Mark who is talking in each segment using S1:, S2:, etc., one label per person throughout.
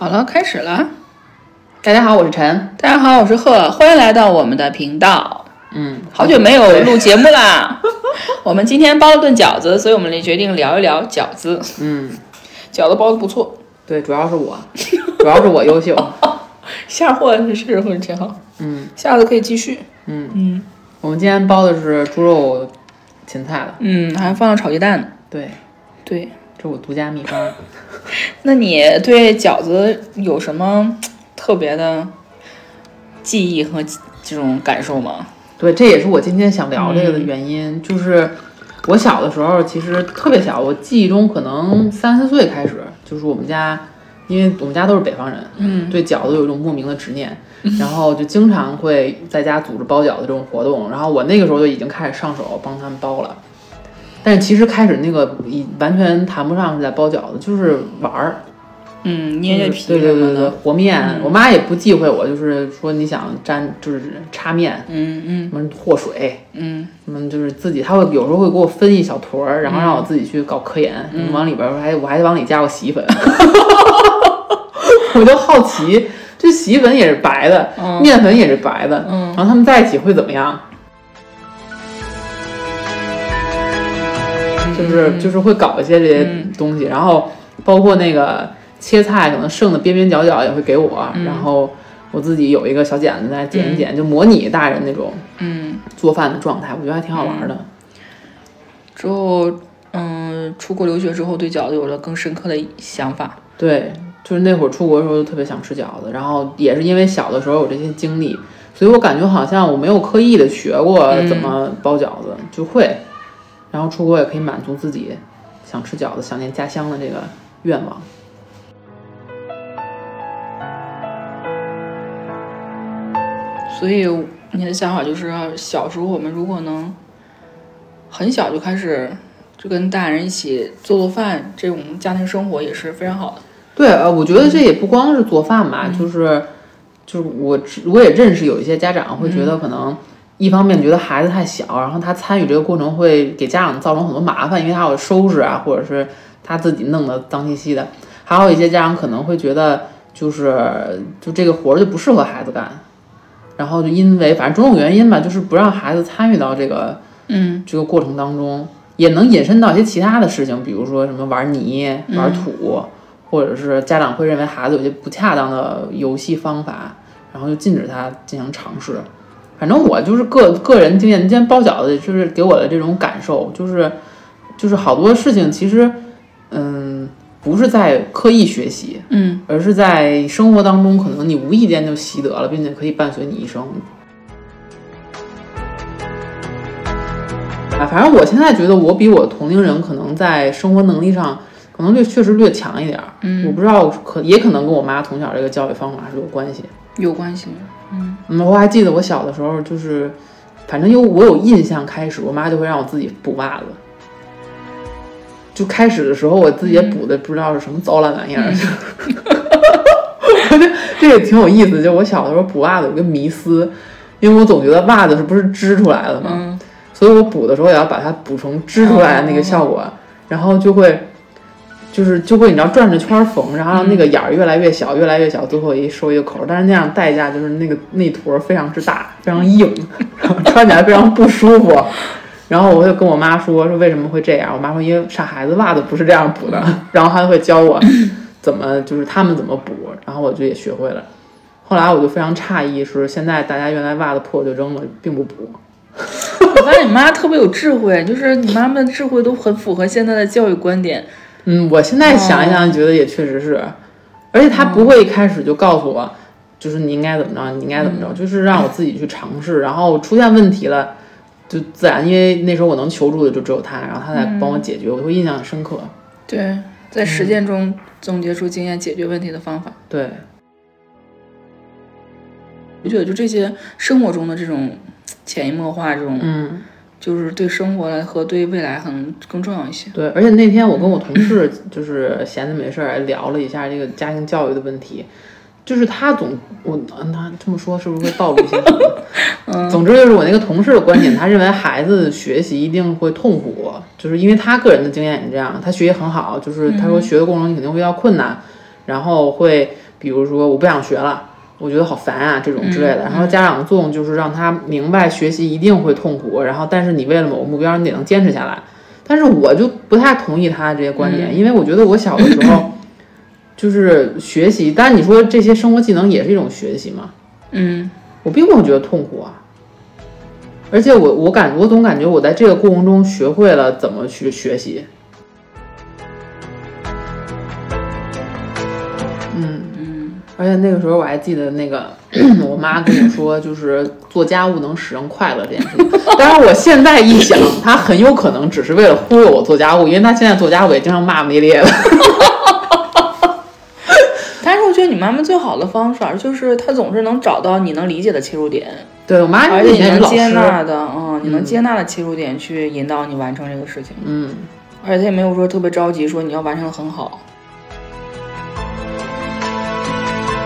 S1: 好了，开始了。
S2: 大家好，我是陈。
S1: 大家好，我是贺，欢迎来到我们的频道。
S2: 嗯，
S1: 好久没有录节目啦。我们今天包了顿饺子，所以我们决定聊一聊饺子。
S2: 嗯，
S1: 饺子包的不错，
S2: 对，主要是我，主要是我优秀。
S1: 下货是是会挺好。
S2: 嗯
S1: 下次可以继续。
S2: 嗯，
S1: 嗯
S2: 我们今天包的是猪肉芹菜的。
S1: 嗯，还放了炒鸡蛋呢。
S2: 对，
S1: 对，
S2: 这我独家秘方。
S1: 那你对饺子有什么特别的记忆和这种感受吗？
S2: 对，这也是我今天想聊这个的原因，就是我小的时候其实特别小，我记忆中可能三四岁开始，就是我们家，因为我们家都是北方人，
S1: 嗯
S2: 对饺子有一种莫名的执念，然后就经常会在家组织包饺子这种活动，然后我那个时候就已经开始上手帮他们包了。但是其实开始那个已完全谈不上是在包饺子，就是玩儿，
S1: 嗯，捏捏
S2: 就是
S1: 皮
S2: 对对对对。和面。
S1: 嗯
S2: 我妈也不忌讳我，就是说你想沾就是插面，
S1: 嗯嗯
S2: 什么和水，
S1: 嗯
S2: 什么就是自己，她会有时候会给我分一小坨儿，然后让我自己去搞科研，
S1: 嗯
S2: 往里边儿还我还往里加过洗衣粉 我就好奇，这洗衣粉也是白的，
S1: 嗯
S2: 面粉也是白的，
S1: 嗯
S2: 然后他们在一起会怎么样？就是就是会搞一些这些
S1: 嗯。
S2: 东西，然后包括那个切菜，可能剩的边边角角也会给我，
S1: 嗯。
S2: 然后我自己有一个小剪子在剪一剪，就模拟大人那种
S1: 嗯，
S2: 做饭的状态，我觉得还挺好玩的。
S1: 之后嗯，出国留学之后，对饺子有了更深刻的想法。
S2: 对，就是那会儿出国的时候就特别想吃饺子，然后也是因为小的时候有这些经历，所以我感觉好像我没有刻意的学过
S1: 嗯。
S2: 怎么包饺子，就会，然后出国也可以满足自己想吃饺子、想念家乡的这个愿望。
S1: 所以你的想法就是，小时候我们如果能很小就开始就跟大人一起做做饭，这种家庭生活也是非常好的。
S2: 对，呃，我觉得这也不光是做饭吧，就是就是我我也认识有一些家长会觉得可能一方面觉得孩子太小，然后他参与这个过程会给家长造成很多麻烦，因为他要收拾啊，或者是他自己弄得脏兮兮的。还有一些家长可能会觉得就是就这个活儿就不适合孩子干，然后就因为反正种种原因吧，就是不让孩子参与到这个
S1: 嗯
S2: 这个过程当中，也能引申到一些其他的事情，比如说什么玩泥、玩土，或者是家长会认为孩子有些不恰当的游戏方法，然后就禁止他进行尝试。反正我就是个个人经验，今天包饺子就是给我的这种感受，就是就是好多事情其实，嗯，不是在刻意学习，
S1: 嗯
S2: 而是在生活当中，可能你无意间就习得了，并且可以伴随你一生。啊，反正我现在觉得我比我同龄人可能在生活能力上，可能略确实略强一点儿。
S1: 嗯，
S2: 我不知道可也可能跟我妈从小这个教育方法是有关系。
S1: 有关系。
S2: 嗯，我还记得我小的时候，就是反正有我有印象开始，我妈就会让我自己补袜子。就开始的时候，我自己也补的不知道是什么糟烂玩意儿，我觉得这也挺有意思。就我小的时候补袜子有个迷思，因为我总觉得袜子是不是织出来的嘛，
S1: 嗯
S2: 所以我补的时候也要把它补成织出来的那个效果，然后就会，就是就会你知道转着圈缝，然后那个眼儿越来越小，越来越小，最后一收一个口。但是那样代价就是那个那坨非常之大，非常硬，然 后穿起来非常不舒服。然后我就跟我妈说说为什么会这样，我妈说因为傻孩子袜子不是这样补的，然后她就会教我怎么就是他们怎么补，然后我就也学会了。后来我就非常诧异，是现在大家原来袜子破就扔了，并不补。
S1: 我发现你妈特别有智慧，就是你妈妈的智慧都很符合现在的教育观点。
S2: 嗯，我现在想一想，觉得也确实是，而且他不会一开始就告诉我，就是你应该怎么着，你应该怎么着，就是让我自己去尝试，然后出现问题了，就自然，因为那时候我能求助的就只有他，然后他来帮我解决，我会印象很深刻。
S1: 对，在实践中总结出经验解决问题的方法。
S2: 对，
S1: 我觉得就这些生活中的这种潜移默化，这种
S2: 嗯，
S1: 就是对生活和对未来可能更重要一些。
S2: 对，而且那天我跟我同事就是闲着没事儿聊了一下这个家庭教育的问题。就是他总我嗯他这么说是不是会暴露一些什么？总之就是我那个同事的观点，他认为孩子学习一定会痛苦，就是因为他个人的经验也是这样，他学习很好，就是他说学的过程中肯定会遇到困难，然后会比如说我不想学了，我觉得好烦啊这种之类的。然后家长的作用就是让他明白学习一定会痛苦，然后但是你为了某个目标，你得能坚持下来。但是我就不太同意他这些观点，因为我觉得我小的时候 就是学习，但是你说这些生活技能也是一种学习嘛，
S1: 嗯，
S2: 我并没有觉得痛苦啊。而且我我感我总感觉我在这个过程中学会了怎么去学习。而且那个时候我还记得那个 我妈跟我说，就是做家务能使人快乐这件事情。但是我现在一想，她很有可能只是为了忽悠我做家务，因为她现在做家务也经常骂骂咧咧的。
S1: 但是我觉得你妈妈最好的方法就是她总是能找到你能理解的切入点，
S2: 对我妈
S1: 而且你能接，纳的，嗯，你能接纳的切入点去引导你完成这个事情，
S2: 嗯，
S1: 而且她也没有说特别着急，说你要完成的很好。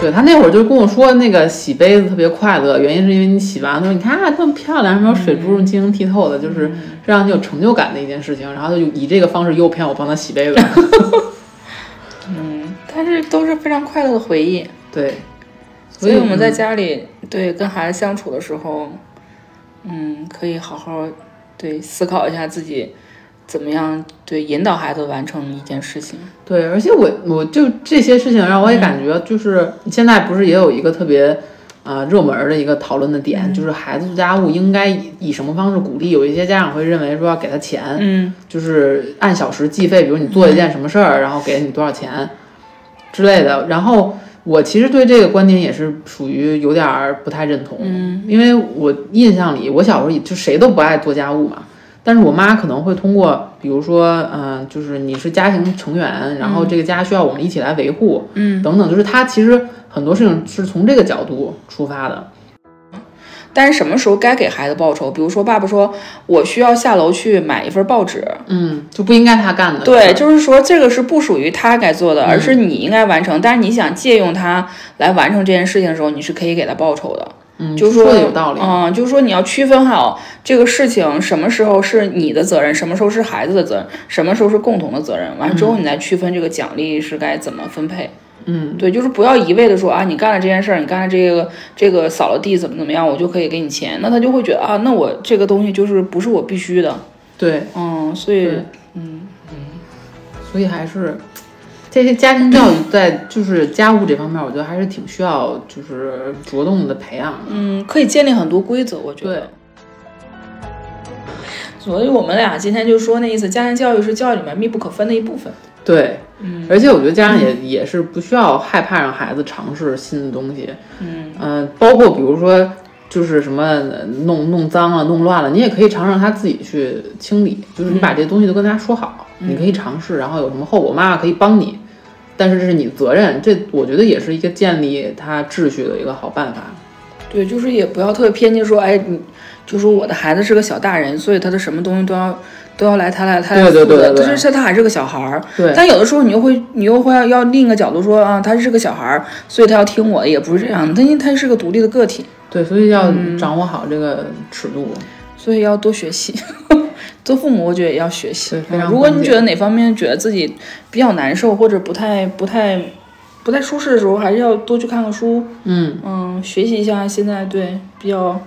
S2: 对他那会儿就跟我说，那个洗杯子特别快乐，原因是因为你洗完了之后，你看啊，这么漂亮，什么水珠晶莹剔透的，就是让你有成就感的一件事情。然后就以这个方式诱骗我帮他洗杯子。
S1: 嗯，但是都是非常快乐的回忆。
S2: 对，
S1: 所以我们在
S2: 嗯
S1: 家里对跟孩子相处的时候，嗯，可以好好对思考一下自己怎么样对引导孩子完成一件事情。
S2: 对，而且我我就这些事情让我也感觉就是现在不是也有一个特别啊、热门儿的一个讨论的点，就是孩子做家务应该以以什么方式鼓励？有一些家长会认为说要给他钱，
S1: 嗯
S2: 就是按小时计费，比如你做一件什么事儿，然后给你多少钱之类的。然后我其实对这个观点也是属于有点儿不太认同，
S1: 嗯
S2: 因为我印象里，我小时候也就谁都不爱做家务嘛。但是我妈可能会通过，比如说，嗯、就是你是家庭成员，然后这个家需要我们一起来维护，
S1: 嗯，
S2: 等等，就是她其实很多事情是从这个角度出发的。
S1: 但是什么时候该给孩子报酬？比如说，爸爸说我需要下楼去买一份报纸，
S2: 嗯，就不应该他干的。
S1: 对，就是说这个是不属于他该做的，而是你应该完成。但是你想借用他来完成这件事情的时候，你是可以给他报酬的。
S2: 嗯，
S1: 就是
S2: 说
S1: 说
S2: 的有道理。
S1: 嗯，就是说你要区分好这个事情什么时候是你的责任，什么时候是孩子的责任，什么时候是共同的责任。完了之后，你再区分这个奖励是该怎么分配。
S2: 嗯，
S1: 对，就是不要一味的说啊，你干了这件事儿，你干了这个这个扫了地怎么怎么样，我就可以给你钱，那他就会觉得啊，那我这个东西就是不是我必须的。
S2: 对，
S1: 嗯，所以
S2: 嗯嗯所以还是这些家庭教育在就是家务这方面，我觉得还是挺需要就是着重的培养的。
S1: 嗯，可以建立很多规则，我觉得。
S2: 对。
S1: 所以我们俩今天就说那意思，家庭教育是教育里面密不可分的一部分。
S2: 对，而且我觉得家长也、也是不需要害怕让孩子尝试新的东西，
S1: 嗯。
S2: 嗯、包括比如说就是什么呃弄弄脏了、弄乱了，你也可以尝试让他自己去清理，就是你把这些东西都跟他说好，你可以尝试，然后有什么后果，妈妈可以帮你，但是这是你的责任，这我觉得也是一个建立他秩序的一个好办法。
S1: 对，就是也不要特别偏激说，哎，你就说我的孩子是个小大人，所以他的什么东西都要都要来他来他来
S2: 对对
S1: 负责，
S2: 对对对
S1: 但是他还是个小孩儿。
S2: 对
S1: 但有的时候你又会你又会要要另一个角度说啊，他是个小孩儿，所以他要听我的，也不是这样的，他因为他是个独立的个体，
S2: 对，所以要掌握好这个尺度。
S1: 所以要多学习。做父母，我觉得也要学习如果你觉得哪方面觉得自己比较难受，或者不太不太不太舒适的时候，还是要多去看看书，
S2: 嗯，
S1: 嗯，学习一下现在对比较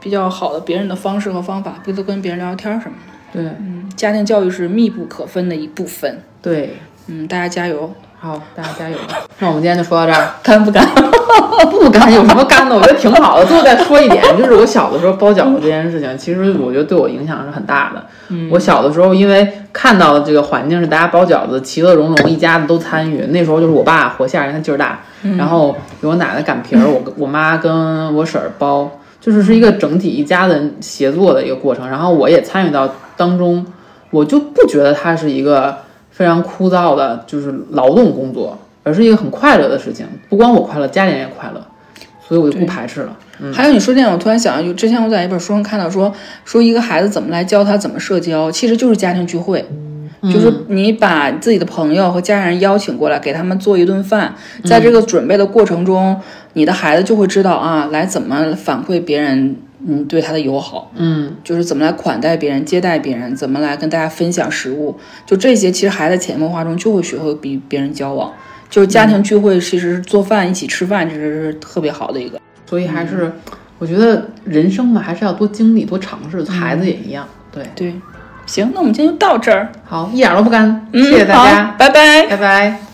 S1: 比较好的别人的方式和方法，不多跟别人聊聊天儿什么的。
S2: 对
S1: 嗯，家庭教育是密不可分的一部分。
S2: 对，
S1: 嗯，大家加油，
S2: 好，大家加油！那我们今天就说到这儿。
S1: 干不干？
S2: 不干有什么干的？我觉得挺好的。最后再说一点，就是我小的时候包饺子这件事情，其实我觉得对我影响是很大的。我小的时候因为看到的这个环境是大家包饺子，其乐融融，一家子都参与。那时候就是我爸和馅儿，因为他劲儿大，然后有我奶奶擀皮儿，我我妈跟我婶儿包，就是是一个整体一家人协作的一个过程。然后我也参与到当中，我就不觉得它是一个非常枯燥的，就是劳动工作，而是一个很快乐的事情。不光我快乐，家里人也快乐，所以我就不排斥了。
S1: 还有你说这样，我突然想到，就之前我在一本书上看到说，说一个孩子怎么来教他怎么社交，其实就是家庭聚会。就是你把自己的朋友和家人邀请过来，给他们做一顿饭，在这个准备的过程中，你的孩子就会知道啊，来怎么反馈别人，嗯，对他的友好，
S2: 嗯，
S1: 就是怎么来款待别人、接待别人，怎么来跟大家分享食物，就这些，其实孩子潜移默化中就会学会比别人交往。就是家庭聚会，其实做饭一起吃饭，其实是特别好的一个。
S2: 所以还是我觉得人生嘛，还是要多经历、多尝试。孩子也一样，对
S1: 对。行，那我们今天就到这儿。
S2: 好，一点都不干，
S1: 嗯
S2: 谢谢大家
S1: 好，拜拜。
S2: 拜拜。